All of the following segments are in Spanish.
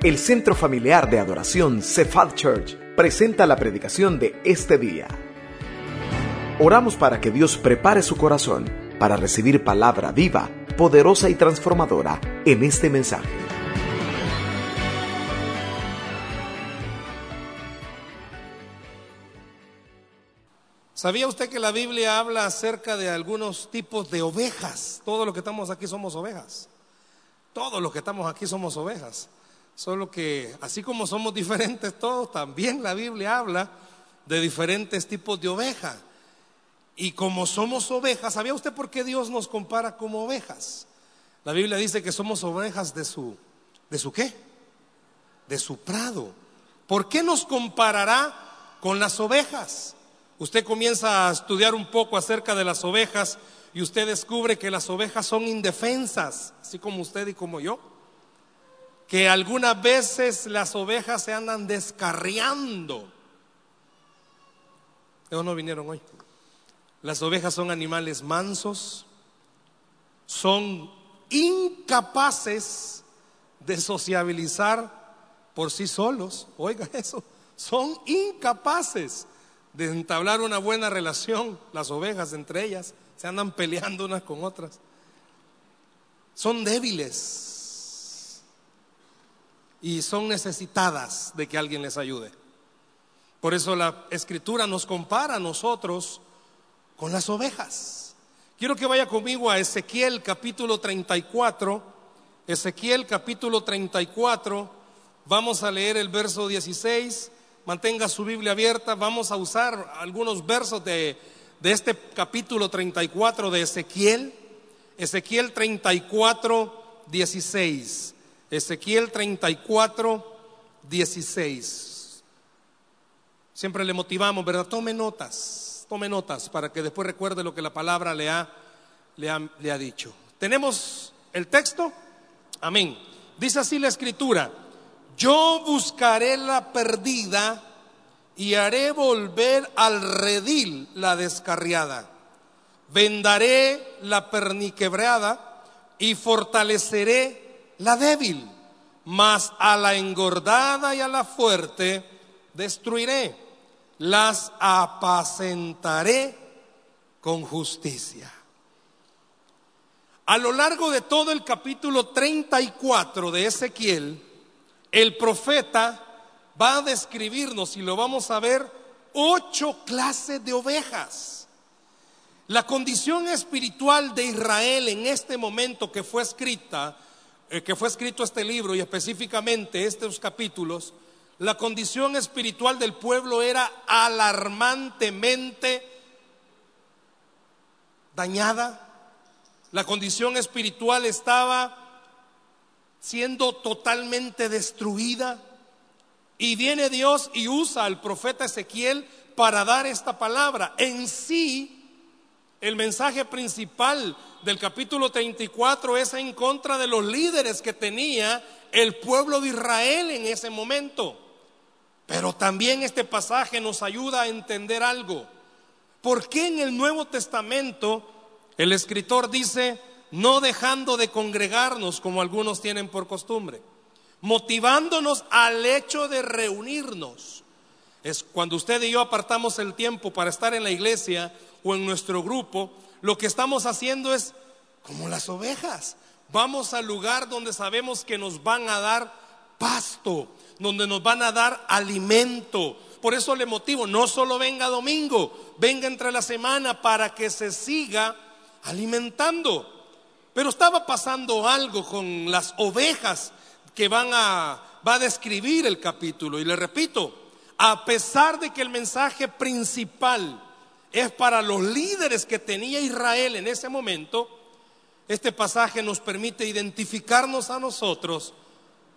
El Centro Familiar de Adoración Cephal Church presenta la predicación de este día. Oramos para que Dios prepare su corazón para recibir palabra viva, poderosa y transformadora en este mensaje. ¿Sabía usted que la Biblia habla acerca de algunos tipos de ovejas? Todos los que estamos aquí somos ovejas. Todos los que estamos aquí somos ovejas. Solo que así como somos diferentes todos, también la Biblia habla de diferentes tipos de ovejas. Y como somos ovejas, ¿sabía usted por qué Dios nos compara como ovejas? La Biblia dice que somos ovejas de su ¿de su qué? De su prado. ¿Por qué nos comparará con las ovejas? Usted comienza a estudiar un poco acerca de las ovejas y usted descubre que las ovejas son indefensas, así como usted y como yo. Que algunas veces las ovejas se andan descarriando. Ellos no vinieron hoy. Las ovejas son animales mansos, son incapaces de sociabilizar por sí solos. Oiga eso, son incapaces de entablar una buena relación, las ovejas entre ellas, se andan peleando unas con otras. Son débiles y son necesitadas de que alguien les ayude. Por eso la escritura nos compara a nosotros con las ovejas. Quiero que vaya conmigo a Ezequiel capítulo 34. Ezequiel capítulo 34. Vamos a leer el verso 16 mantenga su Biblia abierta. Vamos a usar algunos versos de, este capítulo 34 de Ezequiel. Ezequiel 34, 16. Ezequiel 34, 16. Siempre le motivamos, ¿verdad? Tome notas, tome notas para que después recuerde lo que la palabra le ha, le ha, dicho. ¿Tenemos el texto? Amén. Dice así la escritura yo buscaré la perdida y haré volver al redil la descarriada. Vendaré la perniquebrada y fortaleceré la débil, mas a la engordada y a la fuerte destruiré, las apacentaré con justicia. A lo largo de todo el capítulo 34 de Ezequiel, el profeta va a describirnos, y lo vamos a ver, ocho clases de ovejas. La condición espiritual de Israel en este momento que fue escrita, que fue escrito este libro y específicamente estos capítulos, la condición espiritual del pueblo era alarmantemente dañada. La condición espiritual estaba siendo totalmente destruida. Y viene Dios y usa al profeta Ezequiel para dar esta palabra. En sí, el mensaje principal del capítulo 34 es en contra de los líderes que tenía el pueblo de Israel en ese momento. Pero también este pasaje nos ayuda a entender algo. ¿Por qué en el Nuevo Testamento el escritor dice, no dejando de congregarnos como algunos tienen por costumbre, motivándonos al hecho de reunirnos. Es cuando usted y yo apartamos el tiempo para estar en la iglesia o en nuestro grupo, lo que estamos haciendo es como las ovejas. Vamos al lugar donde sabemos que nos van a dar pasto, donde nos van a dar alimento. Por eso le motivo, no solo venga domingo, venga entre la semana para que se siga alimentando. Pero estaba pasando algo con las ovejas que van a, va a describir el capítulo. Y le repito, a pesar de que el mensaje principal es para los líderes que tenía Israel en ese momento, este pasaje nos permite identificarnos a nosotros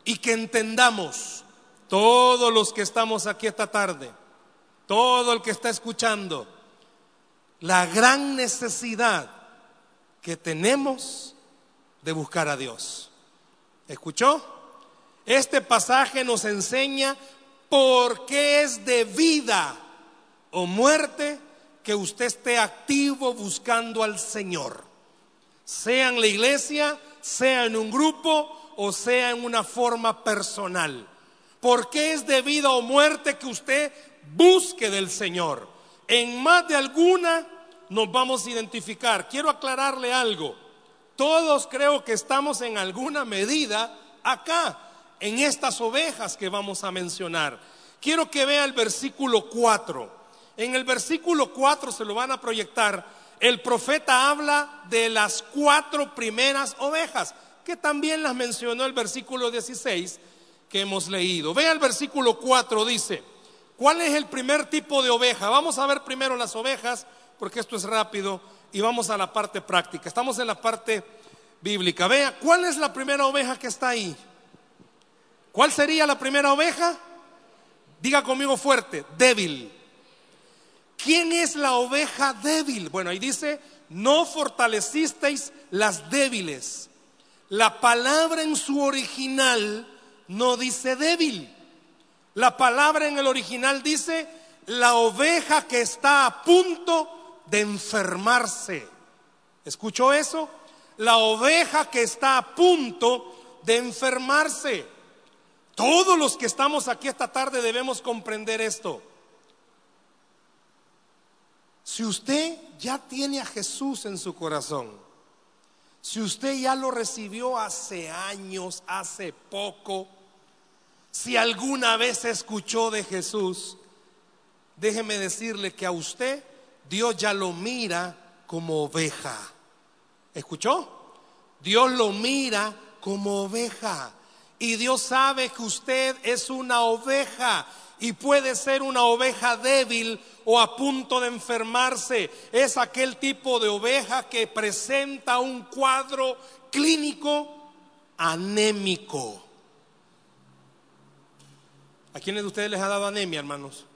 y que entendamos, todos los que estamos aquí esta tarde, todo el que está escuchando, la gran necesidad que tenemos de buscar a Dios. ¿Escuchó? Este pasaje nos enseña por qué es de vida o muerte que usted esté activo buscando al Señor. Sea en la iglesia, sea en un grupo o sea en una forma personal. ¿Por qué es de vida o muerte que usted busque del Señor? En más de alguna nos vamos a identificar. Quiero aclararle algo. Todos creo que estamos en alguna medida acá, en estas ovejas que vamos a mencionar. Quiero que vea el versículo 4. En el versículo 4 se lo van a proyectar. El profeta habla de las cuatro primeras ovejas, que también las mencionó el versículo 16 que hemos leído. Vea el versículo 4, dice, ¿cuál es el primer tipo de oveja? Vamos a ver primero las ovejas, porque esto es rápido, y vamos a la parte práctica. Estamos en la parte bíblica. Vea, ¿cuál es la primera oveja que está ahí? ¿Cuál sería la primera oveja? Diga conmigo fuerte, débil. ¿Quién es la oveja débil? Bueno, ahí dice, no fortalecisteis las débiles. La palabra en su original no dice débil. La palabra en el original dice la oveja que está a punto de enfermarse. ¿Escuchó eso? La oveja que está a punto de enfermarse. Todos los que estamos aquí esta tarde debemos comprender esto. Si usted ya tiene a Jesús en su corazón, si usted ya lo recibió hace años, hace poco, si alguna vez escuchó de Jesús, déjeme decirle que a usted Dios ya lo mira como oveja. ¿Escuchó? Dios lo mira como oveja. Y Dios sabe que usted es una oveja y puede ser una oveja débil o a punto de enfermarse. Es aquel tipo de oveja que presenta un cuadro clínico anémico. ¿A quiénes de ustedes les ha dado anemia, hermanos?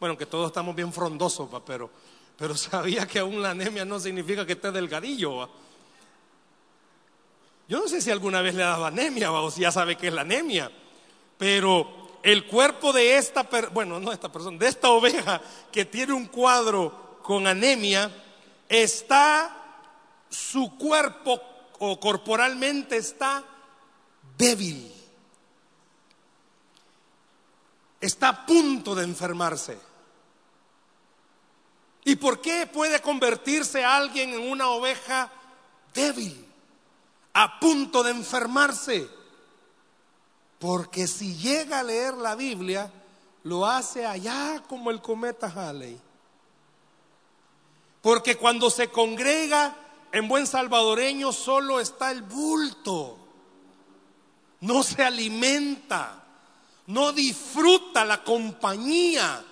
Bueno, que todos estamos bien frondosos, pero, pero sabía que aún la anemia no significa que esté delgadillo. Yo no sé si alguna vez le ha dado anemia o si ya sabe que es la anemia, pero el cuerpo de esta, bueno, no esta persona, de esta oveja que tiene un cuadro con anemia, está, su cuerpo o corporalmente está débil. Está a punto de enfermarse. ¿Y por qué puede convertirse alguien en una oveja débil, a punto de enfermarse? Porque si llega a leer la Biblia, lo hace allá como el cometa Halley. Porque cuando se congrega en buen salvadoreño solo está el bulto. No se alimenta, no disfruta la compañía.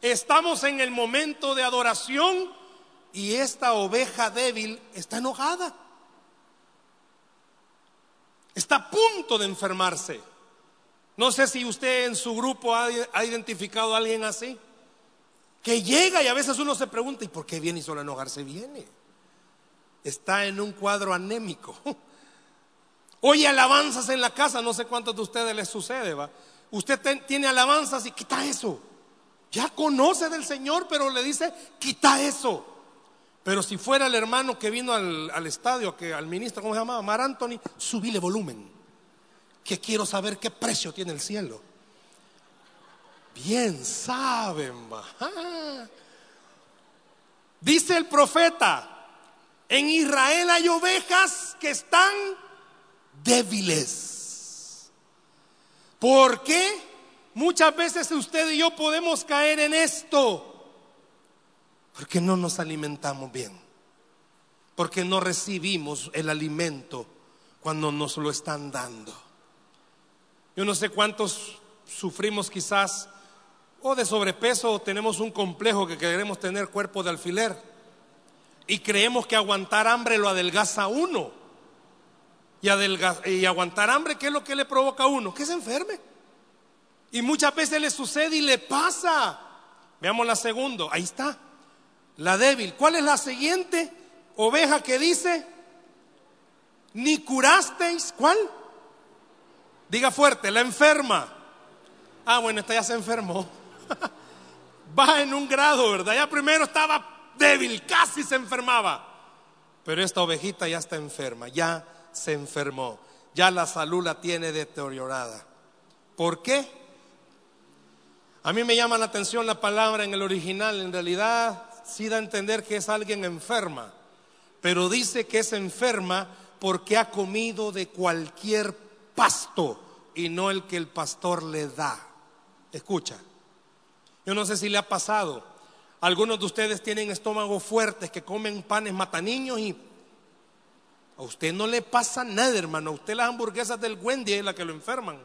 Estamos en el momento de adoración y esta oveja débil está enojada. Está a punto de enfermarse. No sé si usted en su grupo ha, identificado a alguien así. Que llega y a veces uno se pregunta, ¿y por qué viene y solo enojarse viene? Está en un cuadro anémico. Oye alabanzas en la casa, no sé cuántos de ustedes les sucede, ¿va? Usted tiene alabanzas y quita eso. Ya conoce del Señor, pero le dice, quita eso. Pero si fuera el hermano que vino al, al estadio, que al ministro, ¿cómo se llamaba? Mar Anthony, subile volumen que quiero saber qué precio tiene el cielo. Bien saben. Dice el profeta, en Israel hay ovejas que están débiles. ¿Por qué? Muchas veces usted y yo podemos caer en esto. Porque no nos alimentamos bien. Porque no recibimos el alimento cuando nos lo están dando. Yo no sé cuántos sufrimos quizás o de sobrepeso o tenemos un complejo que queremos tener cuerpo de alfiler y creemos que aguantar hambre lo adelgaza a uno. Y, y aguantar hambre, ¿qué es lo que le provoca a uno? Que se enferme. Y muchas veces le sucede y le pasa. Veamos la segunda, ahí está. La débil. ¿Cuál es la siguiente oveja que dice? Ni curasteis, ¿cuál? Diga fuerte, la enferma. Ah, bueno, esta ya se enfermó. Va en un grado, ¿verdad? Ya primero estaba débil, casi se enfermaba. Pero esta ovejita ya está enferma, ya se enfermó. ya la salud la tiene deteriorada. ¿Por qué? A mí me llama la atención la palabra en el original, en realidad sí da a entender que es alguien enferma, pero dice que es enferma porque ha comido de cualquier pasto y no el que el pastor le da. Escucha, yo no sé si le ha pasado. Algunos de ustedes tienen estómagos fuertes que comen panes mataniños y a usted no le pasa nada, hermano. A usted las hamburguesas del Wendy es la que lo enferman.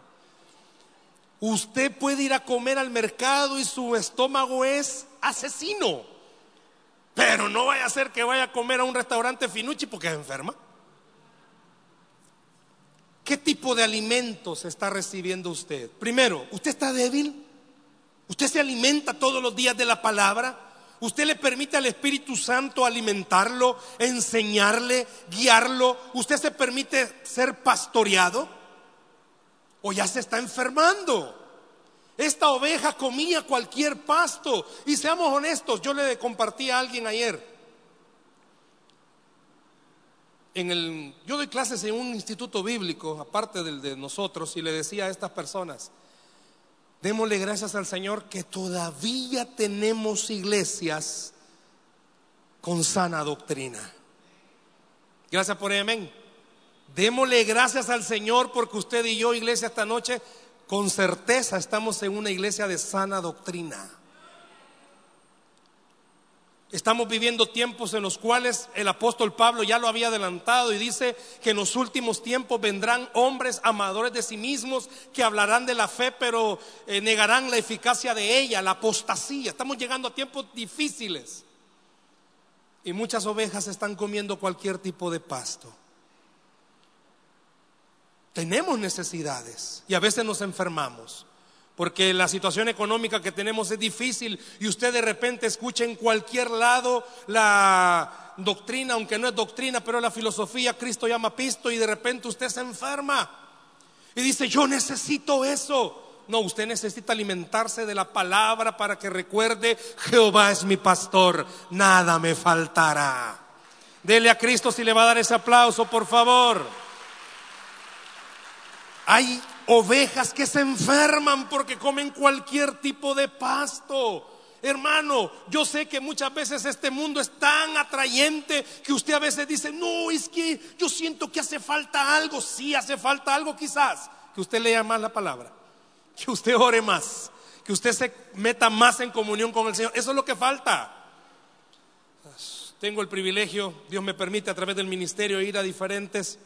Usted puede ir a comer al mercado y su estómago es asesino. Pero no vaya a ser que vaya a comer a un restaurante finuchi porque es enferma. ¿Qué tipo de alimentos está recibiendo usted? Primero, ¿usted está débil? ¿Usted se alimenta todos los días de la palabra? ¿Usted le permite al Espíritu Santo alimentarlo, enseñarle, guiarlo? ¿Usted se permite ser pastoreado? ¿O ya se está enfermando? Esta oveja comía cualquier pasto. Y seamos honestos, yo le compartí a alguien ayer. En el, yo doy clases en un instituto bíblico, aparte del de nosotros, y le decía a estas personas, démosle gracias al Señor que todavía tenemos iglesias con sana doctrina. Gracias por el amén. Démosle gracias al Señor porque usted y yo, iglesia, esta noche, con certeza estamos en una iglesia de sana doctrina. Estamos viviendo tiempos en los cuales el apóstol Pablo ya lo había adelantado y dice que en los últimos tiempos vendrán hombres amadores de sí mismos que hablarán de la fe pero eh, negarán la eficacia de ella, la apostasía. Estamos llegando a tiempos difíciles y muchas ovejas están comiendo cualquier tipo de pasto. Tenemos necesidades y a veces nos enfermamos porque la situación económica que tenemos es difícil y usted de repente escucha en cualquier lado la doctrina, aunque no es doctrina, pero la filosofía, Cristo llama pisto y de repente usted se enferma y dice, yo necesito eso. No, usted necesita alimentarse de la palabra para que recuerde, Jehová es mi pastor, nada me faltará. Dele a Cristo si le va a dar ese aplauso, por favor. Hay ovejas que se enferman porque comen cualquier tipo de pasto. Hermano, yo sé que muchas veces este mundo es tan atrayente que usted a veces dice, no, es que yo siento que hace falta algo. Sí, hace falta algo quizás. Que usted lea más la palabra, que usted ore más, que usted se meta más en comunión con el Señor. Eso es lo que falta. Tengo el privilegio, Dios me permite a través del ministerio ir a diferentes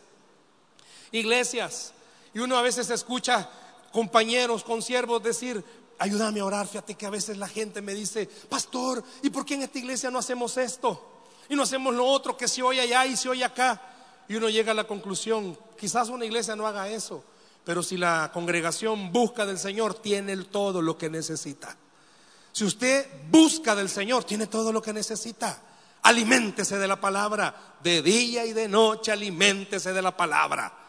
iglesias y uno a veces escucha compañeros, consiervos decir, ayúdame a orar. Fíjate que a veces la gente me dice, pastor, ¿y por qué en esta iglesia no hacemos esto? Y no hacemos lo otro, que se oye allá y se oye acá. Y uno llega a la conclusión, quizás una iglesia no haga eso, pero si la congregación busca del Señor, tiene todo lo que necesita. Si usted busca del Señor, tiene todo lo que necesita. Aliméntese de la palabra, de día y de noche, aliméntese de la palabra.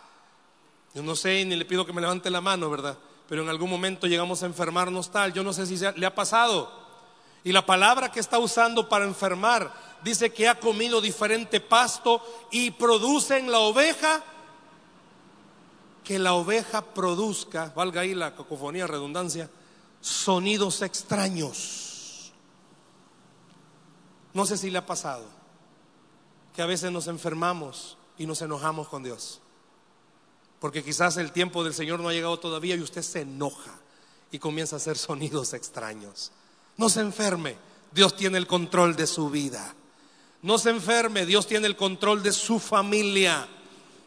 Yo no sé ni le pido que me levante la mano, ¿verdad? Pero en algún momento llegamos a enfermarnos tal. Yo no sé si le ha pasado. Y la palabra que está usando para enfermar dice que ha comido diferente pasto y produce en la oveja que la oveja produzca, valga ahí la cacofonía, redundancia, sonidos extraños. No sé si le ha pasado que a veces nos enfermamos y nos enojamos con Dios. Porque quizás el tiempo del Señor no ha llegado todavía y usted se enoja y comienza a hacer sonidos extraños. No se enferme, Dios tiene el control de su vida. No se enferme, Dios tiene el control de su familia.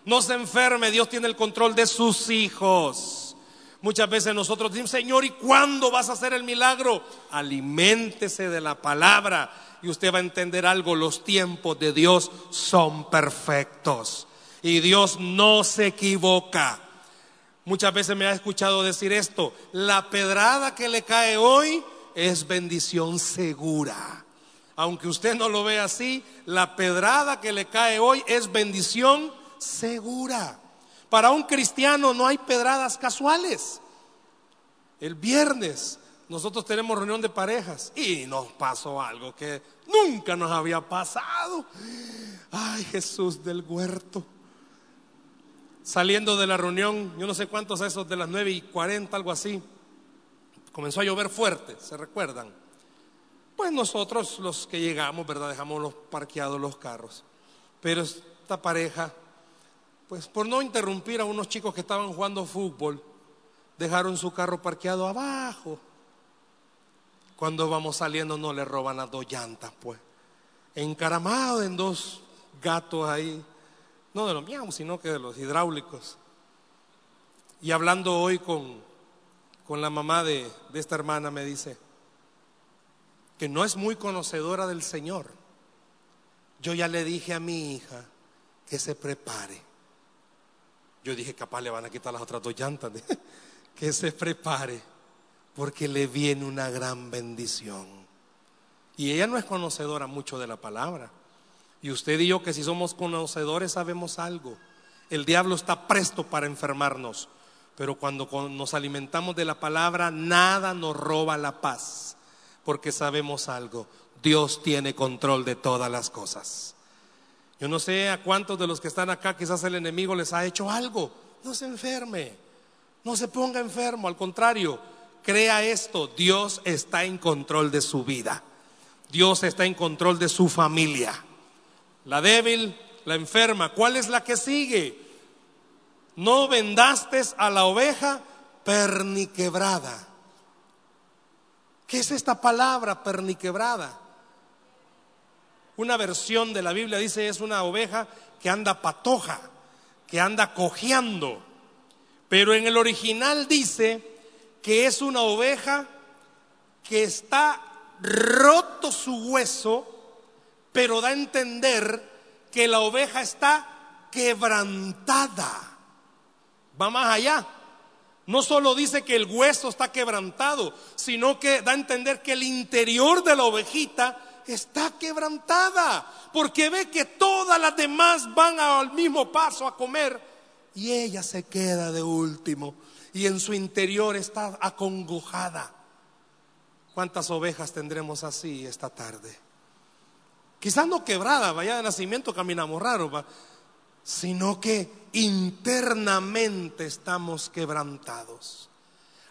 No se enferme, Dios tiene el control de sus hijos. Muchas veces nosotros decimos, Señor, ¿y cuándo vas a hacer el milagro? Aliméntese de la palabra y usted va a entender algo, los tiempos de Dios son perfectos. Y Dios no se equivoca. Muchas veces me ha escuchado decir esto, la pedrada que le cae hoy es bendición segura. Aunque usted no lo vea así, la pedrada que le cae hoy es bendición segura. Para un cristiano no hay pedradas casuales. El viernes nosotros tenemos reunión de parejas y nos pasó algo que nunca nos había pasado. Ay, Jesús del huerto. Saliendo de la reunión, yo no sé cuántos esos de las 9 y 40, algo así, comenzó a llover fuerte, ¿se recuerdan? Pues nosotros los que llegamos, ¿verdad? Dejamos los parqueados los carros. Pero esta pareja, pues por no interrumpir a unos chicos que estaban jugando fútbol, dejaron su carro parqueado abajo. Cuando vamos saliendo no le roban las dos llantas, pues. Encaramado en dos gatos ahí. No de los miau, sino que de los hidráulicos. Y hablando hoy con, con la mamá de, de esta hermana, me dice que no es muy conocedora del Señor. Yo ya le dije a mi hija que se prepare. Yo dije, capaz le van a quitar las otras dos llantas. que se prepare, porque le viene una gran bendición. Y ella no es conocedora mucho de la palabra. Y usted y yo que si somos conocedores sabemos algo. El diablo está presto para enfermarnos, pero cuando nos alimentamos de la palabra, nada nos roba la paz, porque sabemos algo. Dios tiene control de todas las cosas. Yo no sé a cuántos de los que están acá quizás el enemigo les ha hecho algo. No se enferme. No se ponga enfermo, al contrario, crea esto, Dios está en control de su vida. Dios está en control de su familia. La débil, la enferma, ¿cuál es la que sigue? No vendaste a la oveja perniquebrada. ¿Qué es esta palabra perniquebrada? Una versión de la Biblia dice es una oveja que anda patoja, que anda cojeando. Pero en el original dice que es una oveja que está roto su hueso, pero da a entender que la oveja está quebrantada. Va más allá. No solo dice que el hueso está quebrantado, sino que da a entender que el interior de la ovejita está quebrantada, porque ve que todas las demás van al mismo paso a comer y ella se queda de último y en su interior está acongojada. ¿Cuántas ovejas tendremos así esta tarde? Quizás no quebrada, vaya de nacimiento caminamos raro, sino que internamente estamos quebrantados.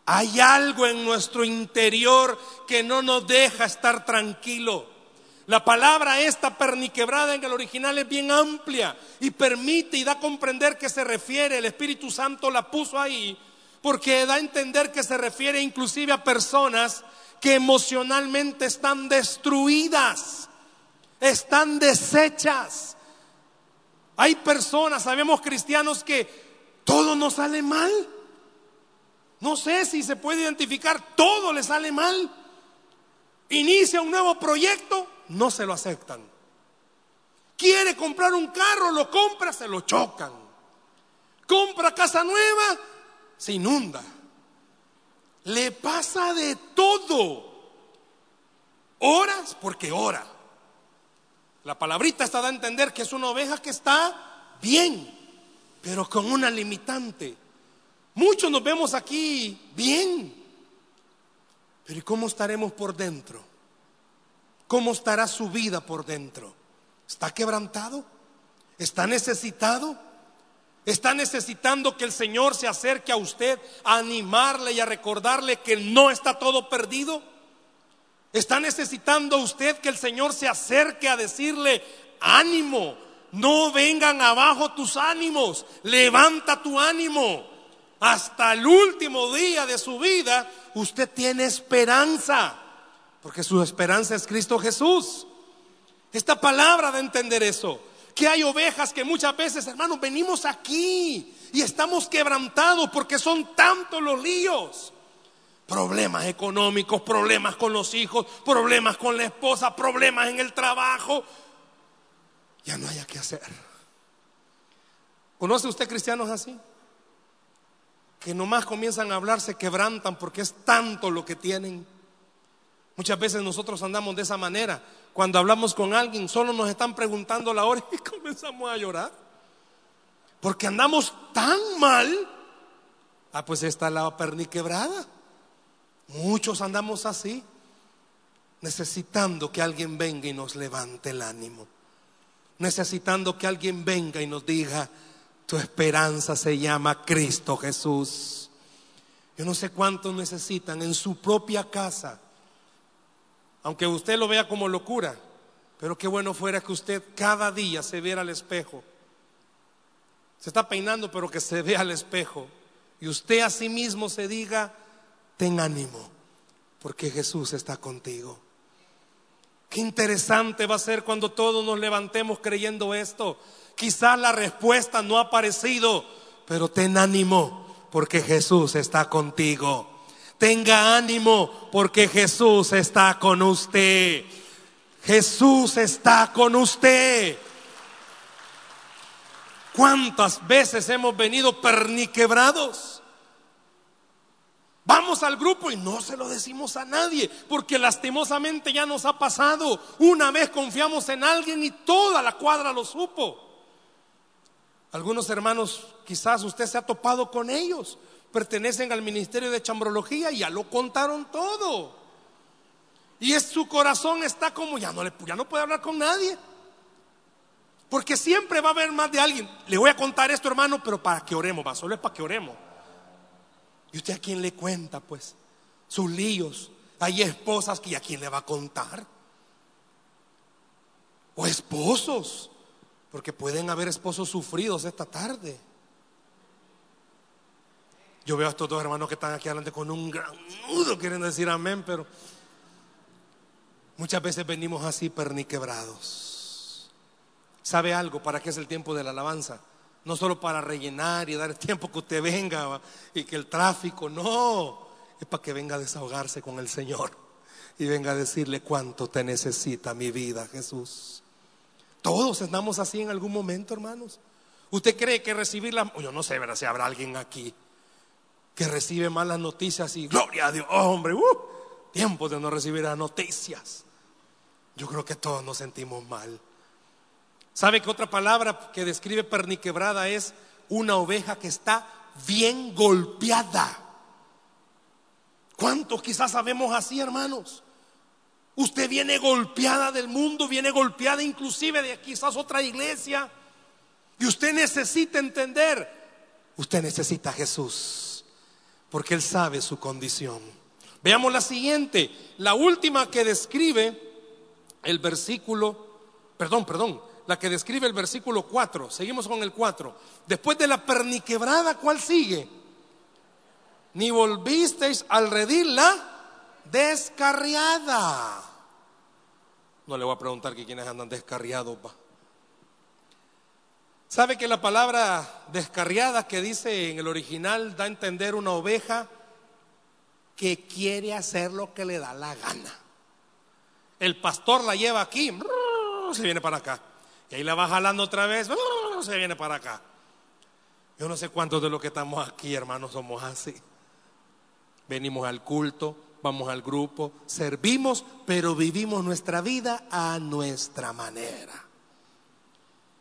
Hay algo en nuestro interior que no nos deja estar tranquilo. La palabra esta perniquebrada en el original es bien amplia y permite y da a comprender que se refiere, el Espíritu Santo la puso ahí, porque da a entender que se refiere inclusive a personas que emocionalmente están destruidas, están deshechas. Hay personas, sabemos cristianos, que todo nos sale mal. No sé si se puede identificar, todo le sale mal. Inicia un nuevo proyecto, no se lo aceptan. Quiere comprar un carro, lo compra, se lo chocan. Compra casa nueva, se inunda. Le pasa de todo. Horas porque ora. La palabrita está da a entender que es una oveja que está bien, pero con una limitante. Muchos nos vemos aquí bien, pero ¿y cómo estaremos por dentro? ¿Cómo estará su vida por dentro? ¿Está quebrantado? ¿Está necesitado? ¿Está necesitando que el Señor se acerque a usted a animarle y a recordarle que no está todo perdido? ¿Está necesitando usted que el Señor se acerque a decirle, ánimo, no vengan abajo tus ánimos, levanta tu ánimo? Hasta el último día de su vida usted tiene esperanza. Porque su esperanza es Cristo Jesús. Esta palabra de entender eso. Que hay ovejas que muchas veces, hermanos, venimos aquí y estamos quebrantados porque son tantos los líos. Problemas económicos, problemas con los hijos, problemas con la esposa, problemas en el trabajo. Ya no haya que hacer. ¿Conoce usted cristianos así? Que nomás comienzan a hablar, se quebrantan porque es tanto lo que tienen. Muchas veces nosotros andamos de esa manera. Cuando hablamos con alguien, solo nos están preguntando la hora y comenzamos a llorar. Porque andamos tan mal. Ah, pues está la perniquebrada. Muchos andamos así, necesitando que alguien venga y nos levante el ánimo. Necesitando que alguien venga y nos diga, Tu esperanza se llama Cristo Jesús. Yo no sé cuántos necesitan en su propia casa, aunque usted lo vea como locura, pero qué bueno fuera que usted cada día se viera al espejo. Se está peinando, pero que se vea al espejo. Y usted a sí mismo se diga, ten ánimo, porque Jesús está contigo. Qué interesante va a ser cuando todos nos levantemos creyendo esto. Quizás la respuesta no ha aparecido, pero ten ánimo porque Jesús está contigo. Tenga ánimo porque Jesús está con usted. Jesús está con usted. ¿Cuántas veces hemos venido perniquebrados? Vamos al grupo y no se lo decimos a nadie, porque lastimosamente ya nos ha pasado. Una vez confiamos en alguien y toda la cuadra lo supo. Algunos hermanos, quizás usted se ha topado con ellos, pertenecen al ministerio de chambrología y ya lo contaron todo. Y es, su corazón está como, ya no, le, ya no puede hablar con nadie. Porque siempre va a haber más de alguien. Le voy a contar esto, hermano, pero para que oremos, va, solo es para que oremos. ¿Y usted a quién le cuenta, pues? Sus líos. Hay esposas que a quién le va a contar. O esposos porque pueden haber esposos sufridos esta tarde. Yo veo a estos dos hermanos que están aquí adelante con un gran nudo, quieren decir amén, pero muchas veces venimos así perniquebrados. ¿Sabe algo? ¿Para qué es el tiempo de la alabanza? No solo para rellenar y dar el tiempo que usted venga y que el tráfico, no. Es para que venga a desahogarse con el Señor y venga a decirle cuánto te necesita mi vida, Jesús. Todos andamos así en algún momento, hermanos. ¿Usted cree que recibir la... Yo no sé, ¿verdad? Si habrá alguien aquí que recibe malas noticias y gloria a Dios, hombre, uh, tiempo de no recibir las noticias. Yo creo que todos nos sentimos mal. ¿Sabe que otra palabra que describe perniquebrada es una oveja que está bien golpeada? ¿Cuántos quizás sabemos así, hermanos? Usted viene golpeada del mundo, viene golpeada inclusive de quizás otra iglesia. Y usted necesita entender, usted necesita a Jesús, porque Él sabe su condición. Veamos la siguiente, la última que describe el versículo, perdón, perdón, la que describe el versículo 4. Seguimos con el 4. Después de la perniquebrada, ¿cuál sigue? Ni volvisteis al redirla descarriada. No le voy a preguntar que quienes andan descarriados. ¿Sabe que la palabra descarriada que dice en el original da a entender una oveja que quiere hacer lo que le da la gana? El pastor la lleva aquí, se viene para acá. Y ahí la va jalando otra vez, se viene para acá. Yo no sé cuántos de los que estamos aquí, hermanos, somos así. Venimos al culto, vamos al grupo, servimos, pero vivimos nuestra vida a nuestra manera.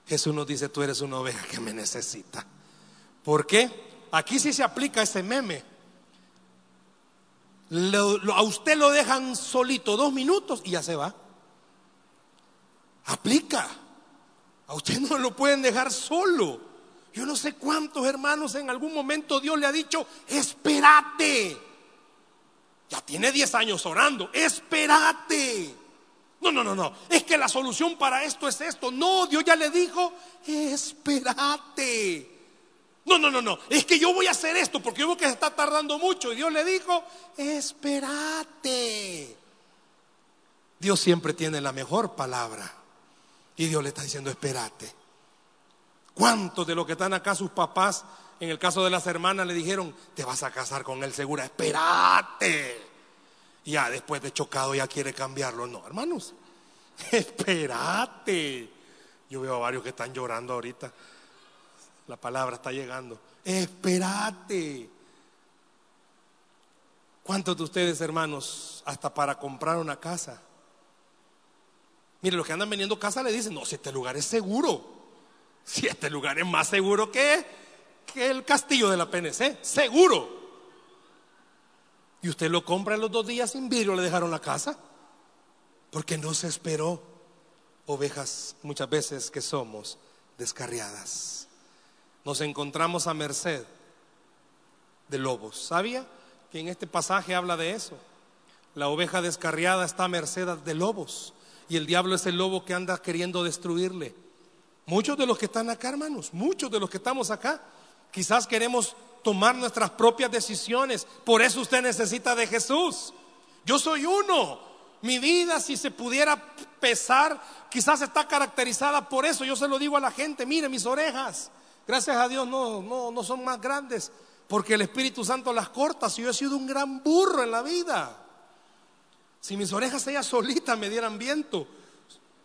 Jesús nos dice, tú eres una oveja que me necesita. ¿Por qué? Aquí sí se aplica ese meme. a usted lo dejan solito dos minutos y ya se va. Aplica. A usted no lo pueden dejar solo. Yo no sé cuántos hermanos en algún momento Dios le ha dicho, espérate. Ya tiene 10 años orando. Espérate. No, no, no, no. Es que la solución para esto es esto. No, Dios ya le dijo, espérate. No, no, no, no. Es que yo voy a hacer esto porque yo veo que se está tardando mucho. Y Dios le dijo, espérate. Dios siempre tiene la mejor palabra. Y Dios le está diciendo, espérate. ¿Cuántos de los que están acá, sus papás, en el caso de las hermanas le dijeron, te vas a casar con él segura, espérate. Ya después de chocado ya quiere cambiarlo. No, hermanos, espérate. Yo veo a varios que están llorando ahorita. La palabra está llegando. Espérate. ¿Cuántos de ustedes, hermanos, hasta para comprar una casa? Mire, los que andan vendiendo casa le dicen, no, si este lugar es seguro. Si este lugar es más seguro que que el castillo de la PNC, seguro. Y usted lo compra en los dos días sin vidrio, le dejaron la casa, porque no se esperó. Ovejas muchas veces que somos descarriadas. nos encontramos a merced de lobos. ¿Sabía que en este pasaje habla de eso? La oveja descarriada está a merced de lobos y el diablo es el lobo que anda queriendo destruirle. Muchos de los que están acá, hermanos, muchos de los que estamos acá, quizás queremos tomar nuestras propias decisiones. Por eso usted necesita de Jesús. Yo soy uno. Mi vida, si se pudiera pesar, quizás está caracterizada por eso. Yo se lo digo a la gente, mire mis orejas. Gracias a Dios no, no, no son más grandes, porque el Espíritu Santo las corta. Si yo he sido un gran burro en la vida. Si mis orejas ellas solitas me dieran viento,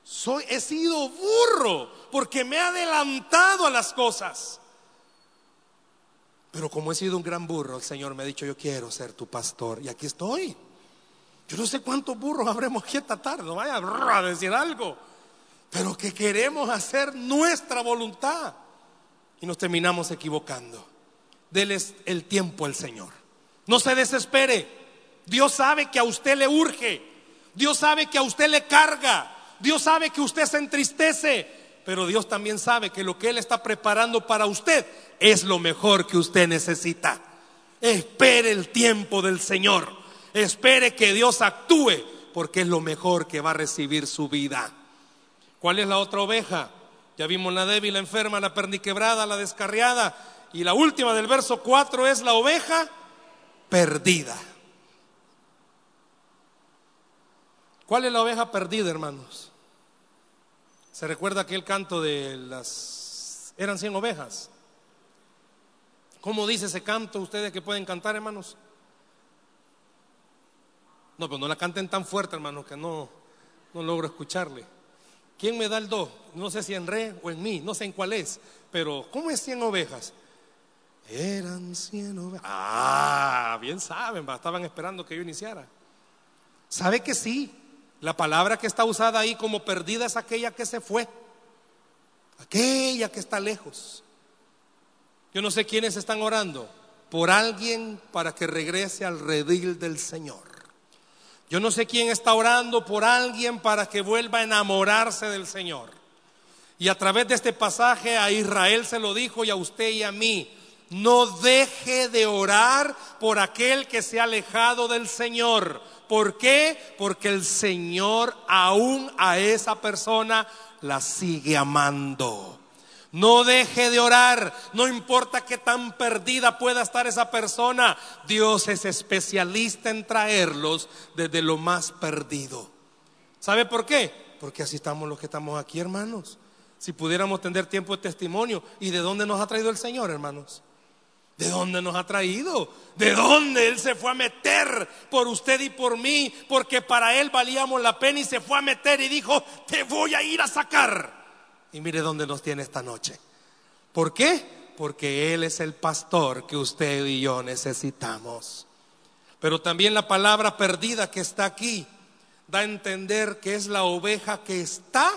soy, he sido burro porque me he adelantado a las cosas. Pero como he sido un gran burro, el Señor me ha dicho, yo quiero ser tu pastor. Y aquí estoy. Yo no sé cuántos burros habremos aquí esta tarde, no vaya a decir algo. Pero que queremos hacer nuestra voluntad. Y nos terminamos equivocando. Dele el tiempo al Señor. No se desespere. Dios sabe que a usted le urge. Dios sabe que a usted le carga. Dios sabe que usted se entristece. Pero Dios también sabe que lo que Él está preparando para usted es lo mejor que usted necesita. Espere el tiempo del Señor. Espere que Dios actúe porque es lo mejor que va a recibir su vida. ¿Cuál es la otra oveja? Ya vimos la débil, la enferma, la perniquebrada, la descarriada. Y la última del verso 4 es la oveja perdida. ¿Cuál es la oveja perdida, hermanos? ¿Se recuerda aquel canto de las... eran 100 ovejas? ¿Cómo dice ese canto ustedes que pueden cantar, hermanos? No, pero no la canten tan fuerte, hermanos, que no, no logro escucharle. ¿Quién me da el do? No sé si en re o en mi, no sé en cuál es, pero ¿cómo es 100 ovejas? Eran 100 ovejas. Ah, bien saben, estaban esperando que yo iniciara. ¿Sabe que sí? La palabra que está usada ahí como perdida es aquella que se fue, aquella que está lejos. Yo no sé quiénes están orando por alguien para que regrese al redil del Señor. Yo no sé quién está orando por alguien para que vuelva a enamorarse del Señor. Y a través de este pasaje a Israel se lo dijo y a usted y a mí, no deje de orar por aquel que se ha alejado del Señor. ¿Por qué? Porque el Señor aún a esa persona la sigue amando. No deje de orar, no importa qué tan perdida pueda estar esa persona, Dios es especialista en traerlos desde lo más perdido. ¿Sabe por qué? Porque así estamos los que estamos aquí, hermanos. Si pudiéramos tener tiempo de testimonio, ¿y de dónde nos ha traído el Señor, hermanos? ¿De dónde nos ha traído? ¿De dónde Él se fue a meter por usted y por mí? Porque para Él valíamos la pena y se fue a meter y dijo, te voy a ir a sacar. Y mire dónde nos tiene esta noche. ¿Por qué? Porque Él es el pastor que usted y yo necesitamos. Pero también la palabra perdida que está aquí da a entender que es la oveja que está,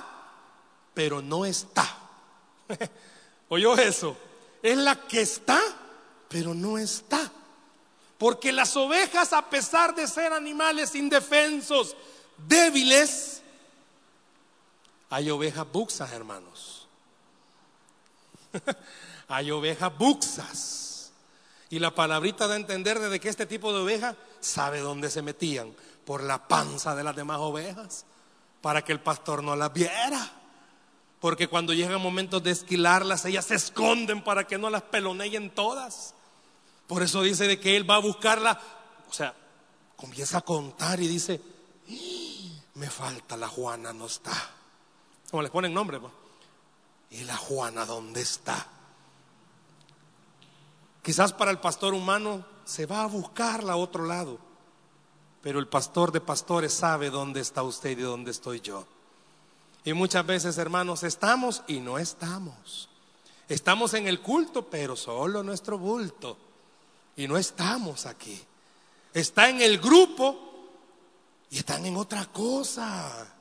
pero no está. ¿Oyó eso? Es la que está, pero no está. Porque las ovejas, a pesar de ser animales indefensos, débiles, hay ovejas buxas, hermanos. hay ovejas buxas. Y la palabrita da a entender de que este tipo de ovejas sabe dónde se metían, por la panza de las demás ovejas, para que el pastor no las viera. Porque cuando llegan momentos de esquilarlas, ellas se esconden para que no las peloneen todas. Por eso dice de que él va a buscarla. O sea, comienza a contar y dice, ¡Ah! me falta la Juana, no está. Como le ponen nombre, pues. ¿Y la Juana dónde está? Quizás para el pastor humano se va a buscarla a otro lado. Pero el pastor de pastores sabe dónde está usted y dónde estoy yo. Y muchas veces, hermanos, estamos y no estamos. Estamos en el culto, pero solo nuestro bulto. Y no estamos aquí. Está en el grupo y están en otra cosa.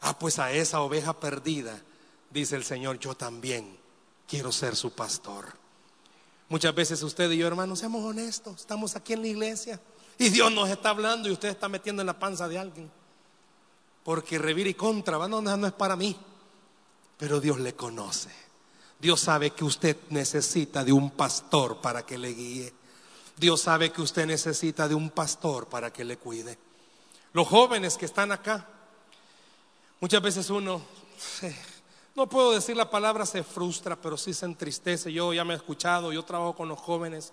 Ah, pues a esa oveja perdida, dice el Señor, yo también quiero ser su pastor. Muchas veces usted y yo, hermanos, seamos honestos. Estamos aquí en la iglesia y Dios nos está hablando y usted está metiendo en la panza de alguien. Porque revir y contra, no, no es para mí. Pero Dios le conoce. Dios sabe que usted necesita de un pastor para que le guíe. Dios sabe que usted necesita de un pastor para que le cuide. Los jóvenes que están acá, muchas veces uno, no puedo decir la palabra se frustra, pero sí se entristece. Yo ya me he escuchado, yo trabajo con los jóvenes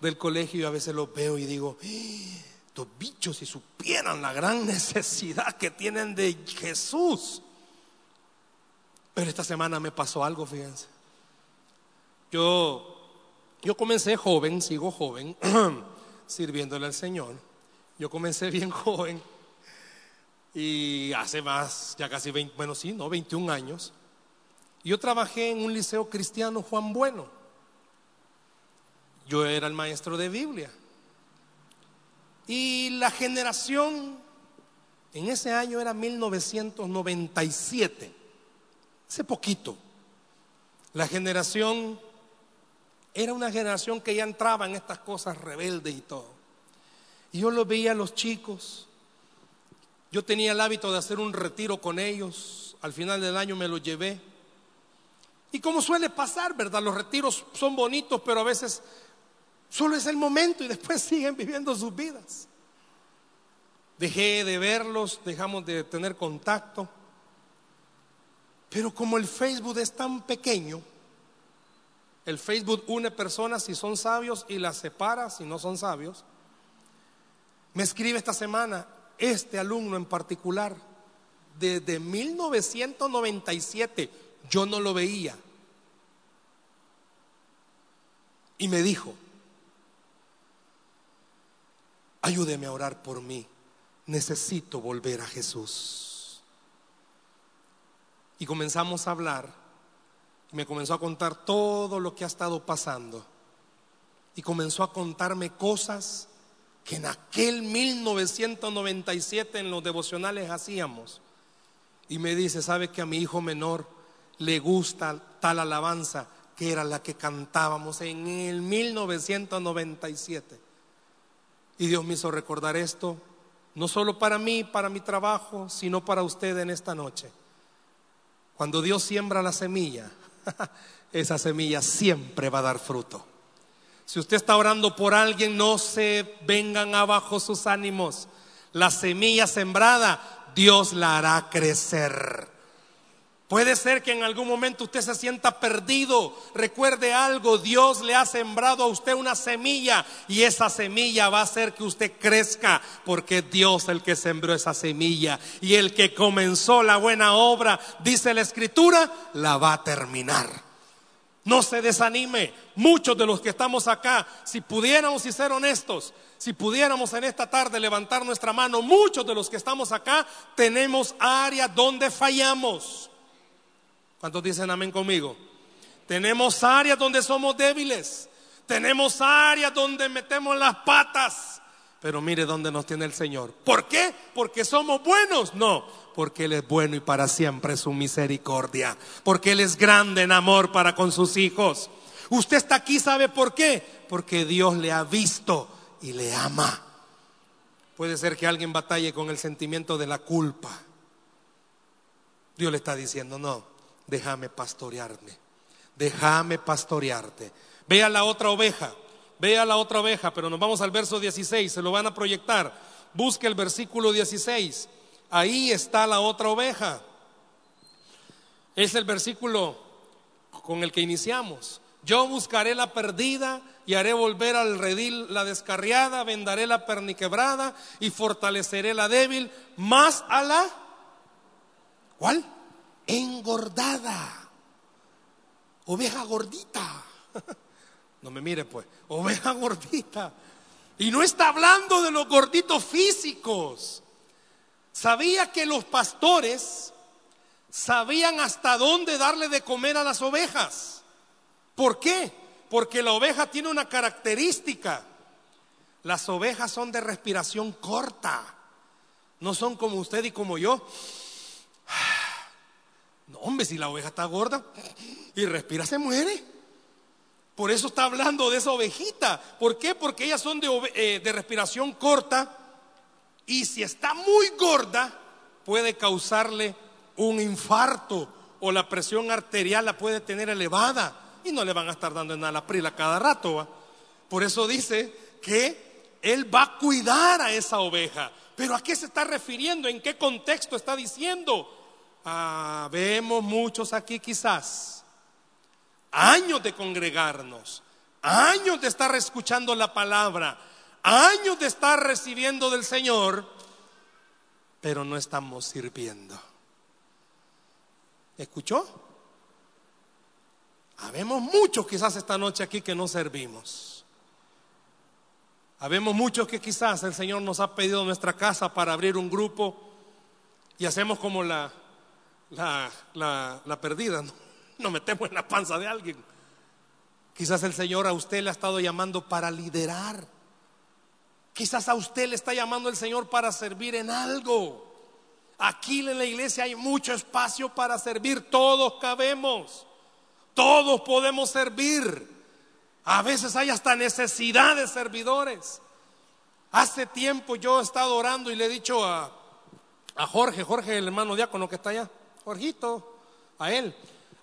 del colegio y a veces los veo y digo, estos bichos si supieran la gran necesidad que tienen de Jesús. Pero esta semana me pasó algo, fíjense. Yo yo comencé joven, sigo joven, sirviéndole al Señor. Yo comencé bien joven y hace más, ya casi 20, bueno, sí, no, 21 años. Yo trabajé en un liceo cristiano Juan Bueno. Yo era el maestro de Biblia. Y la generación en ese año era 1997, hace poquito. La generación era una generación que ya entraba en estas cosas rebeldes y todo. Y yo lo veía a los chicos. Yo tenía el hábito de hacer un retiro con ellos. Al final del año me lo llevé. Y como suele pasar, ¿verdad? Los retiros son bonitos, pero a veces solo es el momento y después siguen viviendo sus vidas. Dejé de verlos, dejamos de tener contacto. Pero como el Facebook es tan pequeño, el Facebook une personas si son sabios y las separa si no son sabios. Me escribe esta semana este alumno en particular, desde 1997 yo no lo veía. Y me dijo, ayúdeme a orar por mí, necesito volver a Jesús. Y comenzamos a hablar me comenzó a contar todo lo que ha estado pasando. Y comenzó a contarme cosas que en aquel 1997 en los devocionales hacíamos. Y me dice, ¿sabe que a mi hijo menor le gusta tal alabanza que era la que cantábamos en el 1997? Y Dios me hizo recordar esto, no solo para mí, para mi trabajo, sino para usted en esta noche. Cuando Dios siembra la semilla, esa semilla siempre va a dar fruto. Si usted está orando por alguien, no se vengan abajo sus ánimos. La semilla sembrada, Dios la hará crecer. Puede ser que en algún momento usted se sienta perdido. Recuerde algo, Dios le ha sembrado a usted una semilla y esa semilla va a hacer que usted crezca porque Dios el que sembró esa semilla y el que comenzó la buena obra, dice la escritura, la va a terminar. No se desanime. Muchos de los que estamos acá, si pudiéramos y ser honestos, si pudiéramos en esta tarde levantar nuestra mano, muchos de los que estamos acá tenemos áreas donde fallamos. ¿Cuántos dicen amén conmigo? Tenemos áreas donde somos débiles. Tenemos áreas donde metemos las patas. Pero mire dónde nos tiene el Señor. ¿Por qué? ¿Porque somos buenos? No, porque Él es bueno y para siempre su misericordia. Porque Él es grande en amor para con sus hijos. Usted está aquí, ¿sabe por qué? Porque Dios le ha visto y le ama. Puede ser que alguien batalle con el sentimiento de la culpa. Dios le está diciendo, no, déjame pastorearme, déjame pastorearte. Vea la otra oveja, vea la otra oveja, pero nos vamos al verso 16, se lo van a proyectar. Busque el versículo 16, ahí está la otra oveja. Es el versículo con el que iniciamos. Yo buscaré la perdida y haré volver al redil la descarriada, vendaré la perniquebrada y fortaleceré la débil, más a la... ¿Cuál? Engordada. Oveja gordita. No me mire pues, oveja gordita. Y no está hablando de los gorditos físicos. Sabía que los pastores sabían hasta dónde darle de comer a las ovejas. ¿Por qué? Porque la oveja tiene una característica. Las ovejas son de respiración corta. No son como usted y como yo hombre, si la oveja está gorda y respira, se muere. Por eso está hablando de esa ovejita. ¿Por qué? Porque ellas son de, eh, de respiración corta y si está muy gorda puede causarle un infarto o la presión arterial la puede tener elevada y no le van a estar dando enalapril cada rato. Por eso dice que Él va a cuidar a esa oveja. Pero ¿a qué se está refiriendo? ¿En qué contexto está diciendo? Ah, vemos muchos aquí quizás años de congregarnos, años de estar escuchando la palabra, años de estar recibiendo del Señor, pero no estamos sirviendo. ¿Escuchó? Habemos muchos quizás esta noche aquí que no servimos. Habemos muchos que quizás el Señor nos ha pedido nuestra casa para abrir un grupo y hacemos como la, la, la, perdida, ¿no? nos metemos en la panza de alguien. Quizás el Señor a usted le ha estado llamando para liderar. Quizás a usted le está llamando el Señor para servir en algo. Aquí en la iglesia hay mucho espacio para servir. Todos cabemos. Todos podemos servir. A veces hay hasta necesidad de servidores. Hace tiempo yo he estado orando y le he dicho a, a Jorge, Jorge, el hermano diácono que está allá, Jorgito, a él.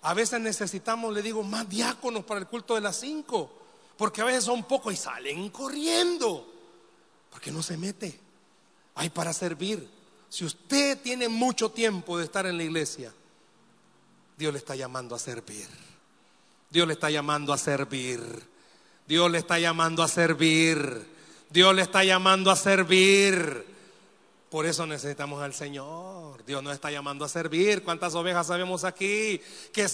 A veces necesitamos, le digo, más diáconos para el culto de las cinco, porque a veces son pocos y salen corriendo, porque no se mete. Hay para servir. Si usted tiene mucho tiempo de estar en la iglesia, Dios le está llamando a servir. Dios le está llamando a servir. Dios le está llamando a servir. Dios le está llamando a servir. Por eso necesitamos al Señor. Dios nos está llamando a servir. ¿Cuántas ovejas sabemos aquí que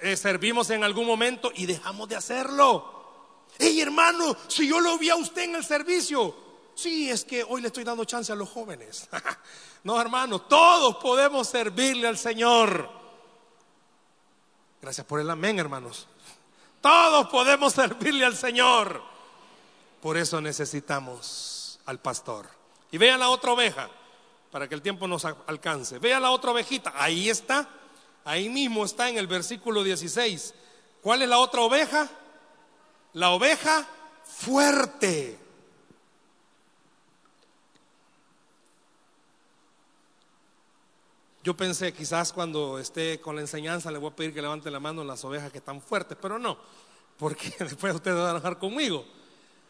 eh, servimos en algún momento y dejamos de hacerlo? Hey hermano, si yo lo vi a usted en el servicio, sí, es que hoy le estoy dando chance a los jóvenes. no, hermano, todos podemos servirle al Señor. Gracias por el amén, hermanos. Todos podemos servirle al Señor. Por eso necesitamos al pastor. Y vean la otra oveja, para que el tiempo nos alcance. Vean la otra ovejita, ahí está, ahí mismo está en el versículo 16. ¿Cuál es la otra oveja? La oveja fuerte. Yo pensé, quizás cuando esté con la enseñanza le voy a pedir que levante la mano las ovejas que están fuertes, pero no, porque después usted va a trabajar conmigo.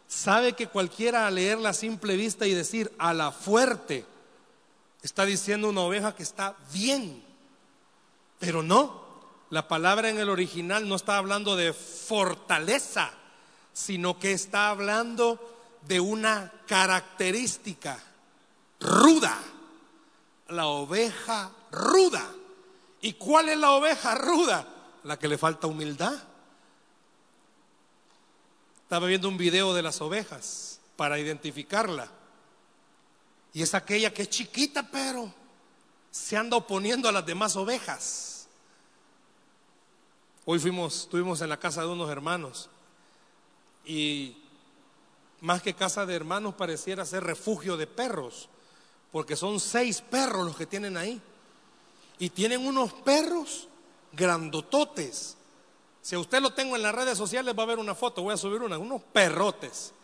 Sabe que cualquiera a leer la simple vista y decir a la fuerte, está diciendo una oveja que está bien. Pero no, la palabra en el original no está hablando de fortaleza, sino que está hablando de una característica ruda. La oveja ruda. ¿Y cuál es la oveja ruda? La que le falta humildad. Estaba viendo un video de las ovejas para identificarla. Y es aquella que es chiquita, pero se anda oponiendo a las demás ovejas. Hoy fuimos, estuvimos en la casa de unos hermanos y más que casa de hermanos pareciera ser refugio de perros, porque son seis perros los que tienen ahí. Y tienen unos perros grandototes, si usted lo tengo en las redes sociales, va a ver una foto, voy a subir una, unos perrotes.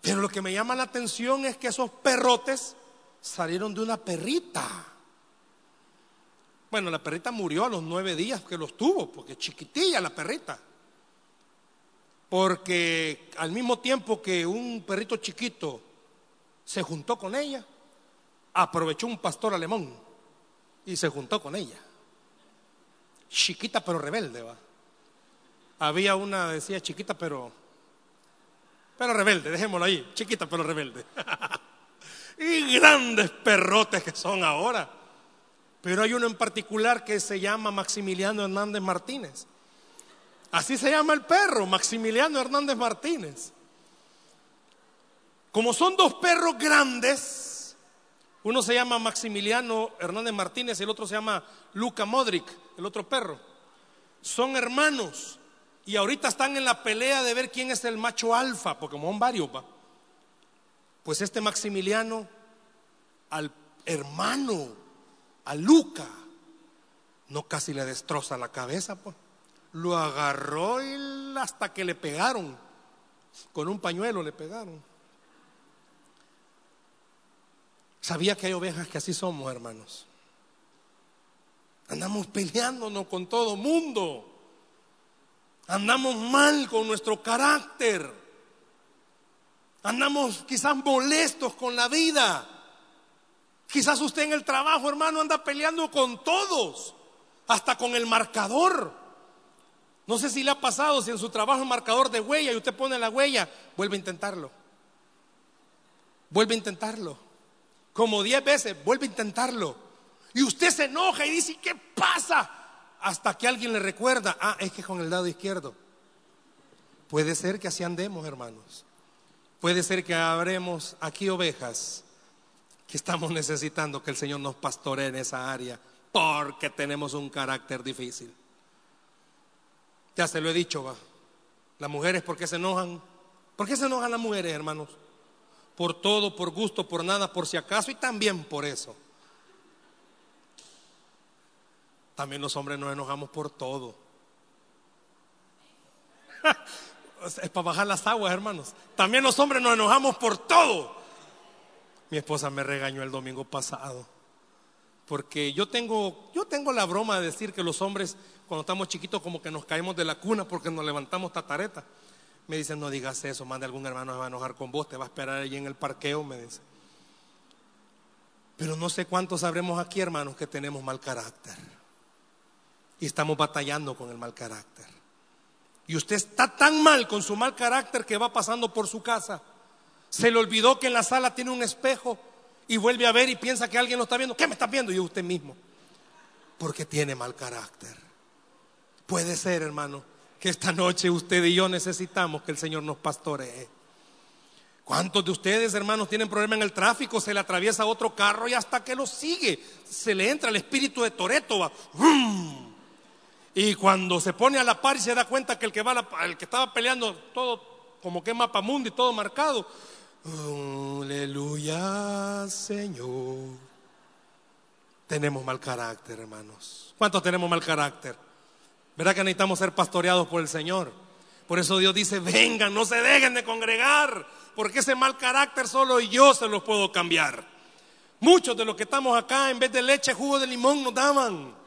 Pero lo que me llama la atención es que esos perrotes salieron de una perrita. Bueno, la perrita murió a los nueve días que los tuvo, porque chiquitilla la perrita. Porque al mismo tiempo que un perrito chiquito se juntó con ella, aprovechó un pastor alemán y se juntó con ella. Chiquita pero rebelde, va. Había una, decía chiquita, pero, pero rebelde, dejémoslo ahí, chiquita, pero rebelde. y grandes perrotes que son ahora. Pero hay uno en particular que se llama Maximiliano Hernández Martínez. Así se llama el perro, Maximiliano Hernández Martínez. Como son dos perros grandes, uno se llama Maximiliano Hernández Martínez y el otro se llama Luca Modric, el otro perro. Son hermanos. Y ahorita están en la pelea de ver quién es el macho alfa, porque como son varios, Pues este Maximiliano, al hermano, a Luca, no casi le destroza la cabeza, pues. Lo agarró y hasta que le pegaron. Con un pañuelo le pegaron. Sabía que hay ovejas que así somos, hermanos. Andamos peleándonos con todo mundo. Andamos mal con nuestro carácter. Andamos quizás molestos con la vida. Quizás usted en el trabajo, hermano, anda peleando con todos, hasta con el marcador. No sé si le ha pasado, si en su trabajo es marcador de huella y usted pone la huella, vuelve a intentarlo. Vuelve a intentarlo. Como diez veces, vuelve a intentarlo. Y usted se enoja y dice, ¿qué pasa? Hasta que alguien le recuerda, ah, es que con el lado izquierdo. Puede ser que así andemos, hermanos. Puede ser que habremos aquí ovejas que estamos necesitando que el Señor nos pastoree en esa área porque tenemos un carácter difícil. Ya se lo he dicho, va. Las mujeres, ¿por qué se enojan? ¿Por qué se enojan las mujeres, hermanos? Por todo, por gusto, por nada, por si acaso y también por eso. También los hombres nos enojamos por todo. es para bajar las aguas, hermanos. También los hombres nos enojamos por todo. Mi esposa me regañó el domingo pasado. Porque yo tengo, yo tengo la broma de decir que los hombres, cuando estamos chiquitos, como que nos caemos de la cuna porque nos levantamos tatareta. Me dicen, no digas eso, manda algún hermano se va a enojar con vos, te va a esperar allí en el parqueo, me dice. Pero no sé cuántos sabremos aquí, hermanos, que tenemos mal carácter. Y estamos batallando con el mal carácter. Y usted está tan mal con su mal carácter que va pasando por su casa. Se le olvidó que en la sala tiene un espejo y vuelve a ver y piensa que alguien lo está viendo. ¿Qué me está viendo? Y usted mismo. Porque tiene mal carácter. Puede ser, hermano, que esta noche usted y yo necesitamos que el Señor nos pastoree. ¿Cuántos de ustedes, hermanos, tienen problema en el tráfico? Se le atraviesa otro carro y hasta que lo sigue, se le entra el espíritu de Toreto. Va. Y cuando se pone a la par y se da cuenta que el que, va el que estaba peleando todo como que mapamundi, todo marcado. Aleluya, Señor. Tenemos mal carácter, hermanos. ¿Cuántos tenemos mal carácter? ¿Verdad que necesitamos ser pastoreados por el Señor? Por eso Dios dice, vengan, no se dejen de congregar, porque ese mal carácter solo yo se los puedo cambiar. Muchos de los que estamos acá, en vez de leche, jugo de limón nos daban.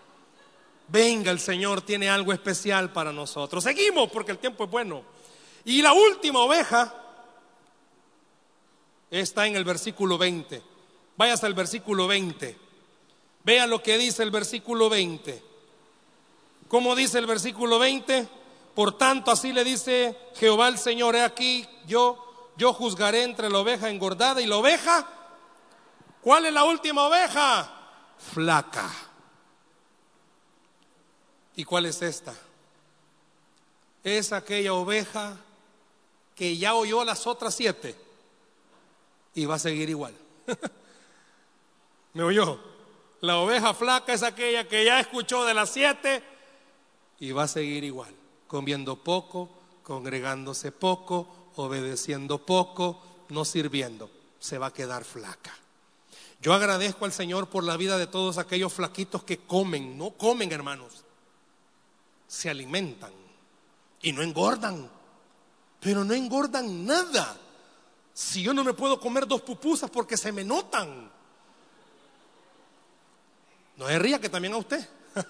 Venga, el Señor tiene algo especial para nosotros. Seguimos porque el tiempo es bueno. Y la última oveja está en el versículo 20. Vaya hasta el versículo 20. Vea lo que dice el versículo 20. ¿Cómo dice el versículo 20? Por tanto, así le dice Jehová el Señor, he aquí, yo, yo juzgaré entre la oveja engordada y la oveja. ¿Cuál es la última oveja? Flaca. ¿Y cuál es esta? Es aquella oveja que ya oyó las otras siete y va a seguir igual. ¿Me oyó? La oveja flaca es aquella que ya escuchó de las siete y va a seguir igual, comiendo poco, congregándose poco, obedeciendo poco, no sirviendo. Se va a quedar flaca. Yo agradezco al Señor por la vida de todos aquellos flaquitos que comen, no comen hermanos, se alimentan y no engordan, pero no engordan nada. Si yo no me puedo comer dos pupusas porque se me notan. No se ría que también a usted.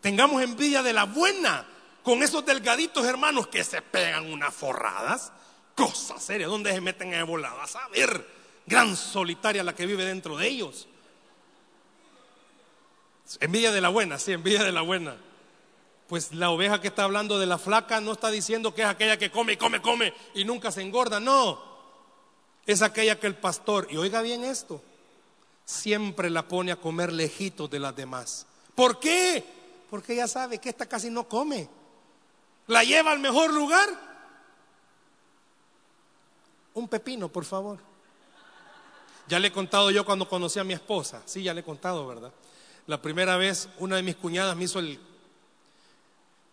Tengamos envidia de la buena con esos delgaditos hermanos que se pegan unas forradas. Cosa seria, ¿dónde se meten en voladas? A ver, gran solitaria la que vive dentro de ellos. Envidia de la buena, sí, envidia de la buena. Pues la oveja que está hablando de la flaca no está diciendo que es aquella que come y come, come y nunca se engorda, no. Es aquella que el pastor, y oiga bien esto, siempre la pone a comer lejitos de las demás. ¿Por qué? Porque ella sabe que esta casi no come. La lleva al mejor lugar. Un pepino, por favor. Ya le he contado yo cuando conocí a mi esposa. Sí, ya le he contado, ¿verdad? La primera vez una de mis cuñadas me hizo el,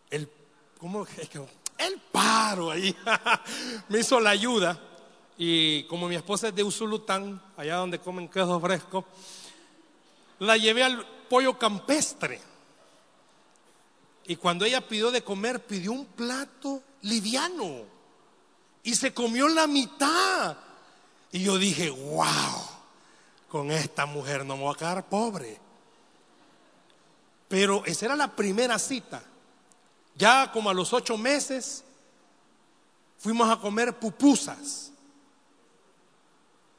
el, ¿cómo El paro ahí. me hizo la ayuda. Y como mi esposa es de Usulután, allá donde comen queso fresco, la llevé al pollo campestre. Y cuando ella pidió de comer, pidió un plato liviano. Y se comió la mitad. Y yo dije, wow con esta mujer no me voy a quedar pobre. Pero esa era la primera cita. Ya como a los ocho meses fuimos a comer pupusas.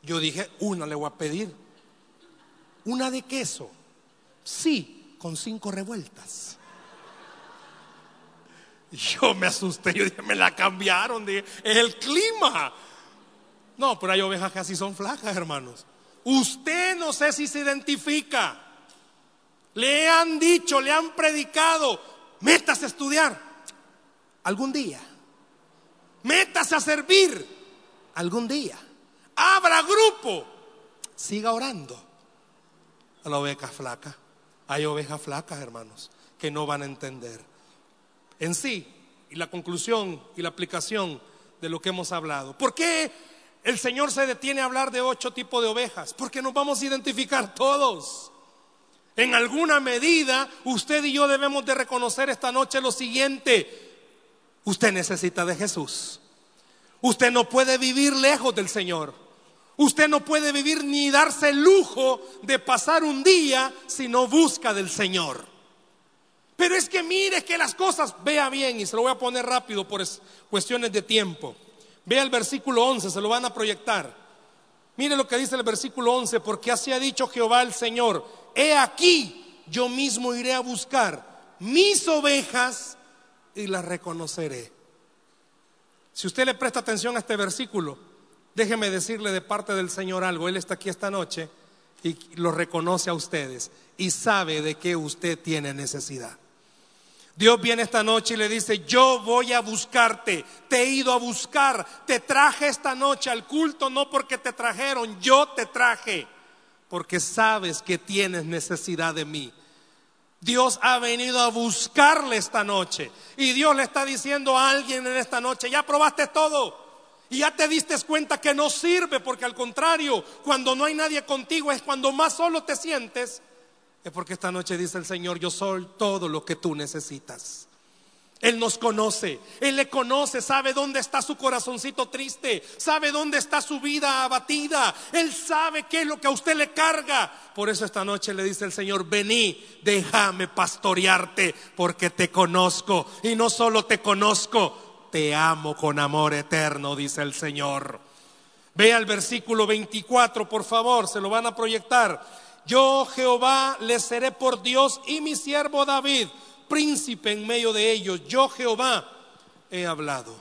Yo dije, una le voy a pedir. Una de queso. Sí, con cinco revueltas. Yo me asusté, yo dije, me la cambiaron, es el clima. No, pero hay ovejas que así son flacas, hermanos. Usted no sé si se identifica. Le han dicho, le han predicado, métase a estudiar algún día. Métase a servir algún día. Abra grupo. Siga orando. A la oveja flaca. Hay ovejas flacas, hermanos, que no van a entender. En sí, y la conclusión y la aplicación de lo que hemos hablado. ¿Por qué el Señor se detiene a hablar de ocho tipos de ovejas? Porque nos vamos a identificar todos. En alguna medida, usted y yo debemos de reconocer esta noche lo siguiente. Usted necesita de Jesús. Usted no puede vivir lejos del Señor. Usted no puede vivir ni darse el lujo de pasar un día si no busca del Señor. Pero es que mire que las cosas, vea bien, y se lo voy a poner rápido por cuestiones de tiempo. Vea el versículo 11, se lo van a proyectar. Mire lo que dice el versículo 11, porque así ha dicho Jehová el Señor, he aquí, yo mismo iré a buscar mis ovejas y las reconoceré. Si usted le presta atención a este versículo, déjeme decirle de parte del Señor algo. Él está aquí esta noche y lo reconoce a ustedes y sabe de qué usted tiene necesidad. Dios viene esta noche y le dice, yo voy a buscarte, te he ido a buscar, te traje esta noche al culto no porque te trajeron, yo te traje, porque sabes que tienes necesidad de mí. Dios ha venido a buscarle esta noche y Dios le está diciendo a alguien en esta noche, ya probaste todo. Y ya te diste cuenta que no sirve porque al contrario, cuando no hay nadie contigo es cuando más solo te sientes es porque esta noche dice el Señor, yo soy todo lo que tú necesitas. Él nos conoce, Él le conoce, sabe dónde está su corazoncito triste, sabe dónde está su vida abatida, Él sabe qué es lo que a usted le carga. Por eso esta noche le dice el Señor, vení, déjame pastorearte, porque te conozco. Y no solo te conozco, te amo con amor eterno, dice el Señor. Vea el versículo 24, por favor, se lo van a proyectar. Yo Jehová les seré por Dios y mi siervo David, príncipe en medio de ellos. Yo Jehová he hablado.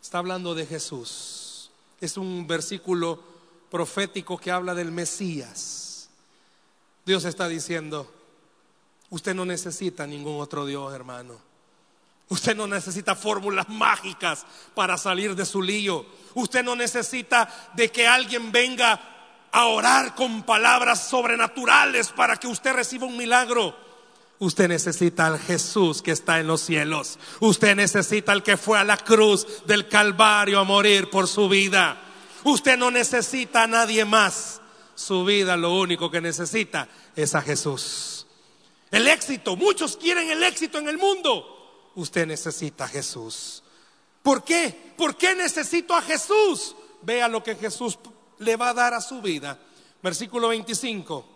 Está hablando de Jesús. Es un versículo profético que habla del Mesías. Dios está diciendo, usted no necesita ningún otro Dios, hermano. Usted no necesita fórmulas mágicas para salir de su lío. Usted no necesita de que alguien venga a orar con palabras sobrenaturales para que usted reciba un milagro. Usted necesita al Jesús que está en los cielos. Usted necesita al que fue a la cruz del Calvario a morir por su vida. Usted no necesita a nadie más. Su vida lo único que necesita es a Jesús. El éxito, muchos quieren el éxito en el mundo. Usted necesita a Jesús. ¿Por qué? ¿Por qué necesito a Jesús? Vea lo que Jesús le va a dar a su vida. Versículo 25.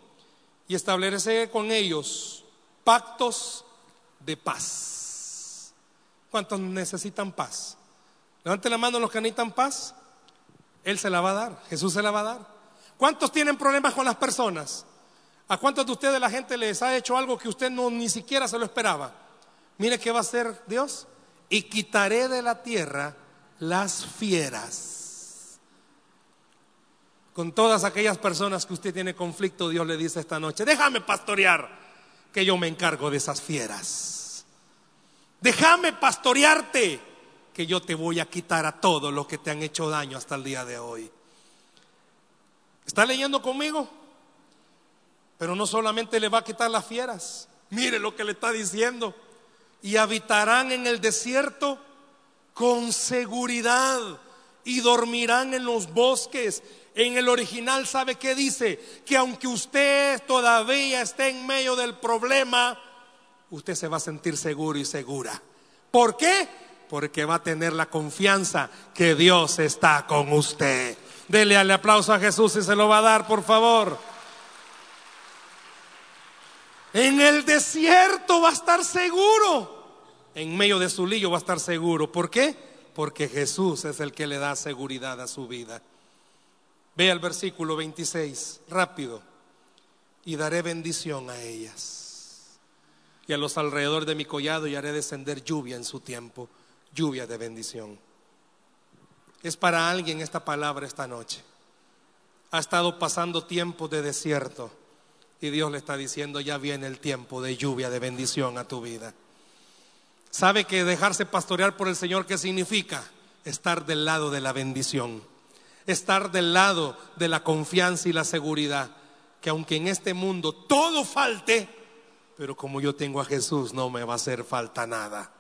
Y establece con ellos pactos de paz. ¿Cuántos necesitan paz? Levante la mano los que necesitan paz. Él se la va a dar. Jesús se la va a dar. ¿Cuántos tienen problemas con las personas? ¿A cuántos de ustedes la gente les ha hecho algo que usted no ni siquiera se lo esperaba? Mire qué va a hacer Dios. Y quitaré de la tierra las fieras con todas aquellas personas que usted tiene conflicto, Dios le dice esta noche, déjame pastorear, que yo me encargo de esas fieras. Déjame pastorearte, que yo te voy a quitar a todos los que te han hecho daño hasta el día de hoy. ¿Está leyendo conmigo? Pero no solamente le va a quitar las fieras, mire lo que le está diciendo, y habitarán en el desierto con seguridad y dormirán en los bosques en el original, ¿sabe qué dice? Que aunque usted todavía esté en medio del problema, usted se va a sentir seguro y segura. ¿Por qué? Porque va a tener la confianza que Dios está con usted. Dele al aplauso a Jesús y se lo va a dar, por favor. En el desierto va a estar seguro. En medio de su lío va a estar seguro. ¿Por qué? Porque Jesús es el que le da seguridad a su vida. Ve al versículo 26, rápido. Y daré bendición a ellas. Y a los alrededor de mi collado y haré descender lluvia en su tiempo. Lluvia de bendición. Es para alguien esta palabra esta noche. Ha estado pasando tiempo de desierto y Dios le está diciendo, ya viene el tiempo de lluvia, de bendición a tu vida. ¿Sabe que dejarse pastorear por el Señor qué significa? Estar del lado de la bendición, estar del lado de la confianza y la seguridad, que aunque en este mundo todo falte, pero como yo tengo a Jesús no me va a hacer falta nada.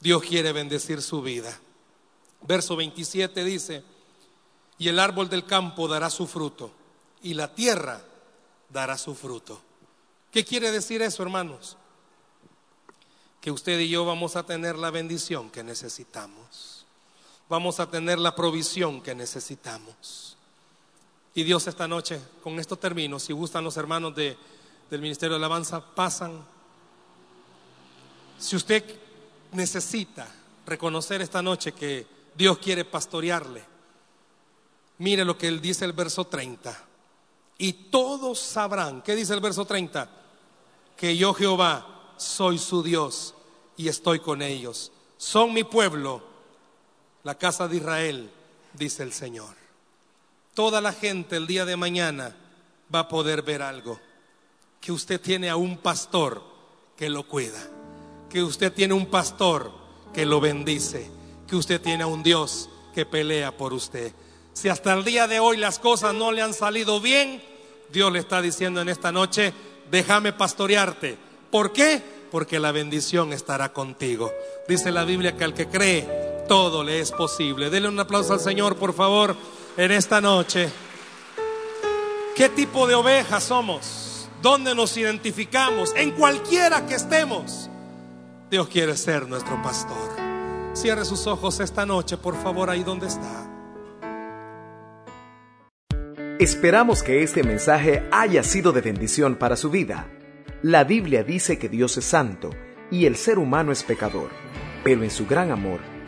Dios quiere bendecir su vida. Verso 27 dice, y el árbol del campo dará su fruto, y la tierra dará su fruto. ¿Qué quiere decir eso, hermanos? Que usted y yo vamos a tener la bendición que necesitamos. Vamos a tener la provisión que necesitamos. Y Dios esta noche, con esto termino, si gustan los hermanos de, del Ministerio de Alabanza, pasan. Si usted necesita reconocer esta noche que Dios quiere pastorearle, mire lo que él dice el verso 30 y todos sabrán, ¿qué dice el verso 30? Que yo Jehová soy su Dios y estoy con ellos. Son mi pueblo, la casa de Israel, dice el Señor. Toda la gente el día de mañana va a poder ver algo, que usted tiene a un pastor que lo cuida, que usted tiene un pastor que lo bendice, que usted tiene a un Dios que pelea por usted. Si hasta el día de hoy las cosas no le han salido bien, Dios le está diciendo en esta noche, déjame pastorearte. ¿Por qué? Porque la bendición estará contigo. Dice la Biblia que al que cree, todo le es posible. Dele un aplauso al Señor, por favor, en esta noche. ¿Qué tipo de ovejas somos? ¿Dónde nos identificamos? En cualquiera que estemos. Dios quiere ser nuestro pastor. Cierre sus ojos esta noche, por favor, ahí donde está. Esperamos que este mensaje haya sido de bendición para su vida. La Biblia dice que Dios es santo y el ser humano es pecador, pero en su gran amor,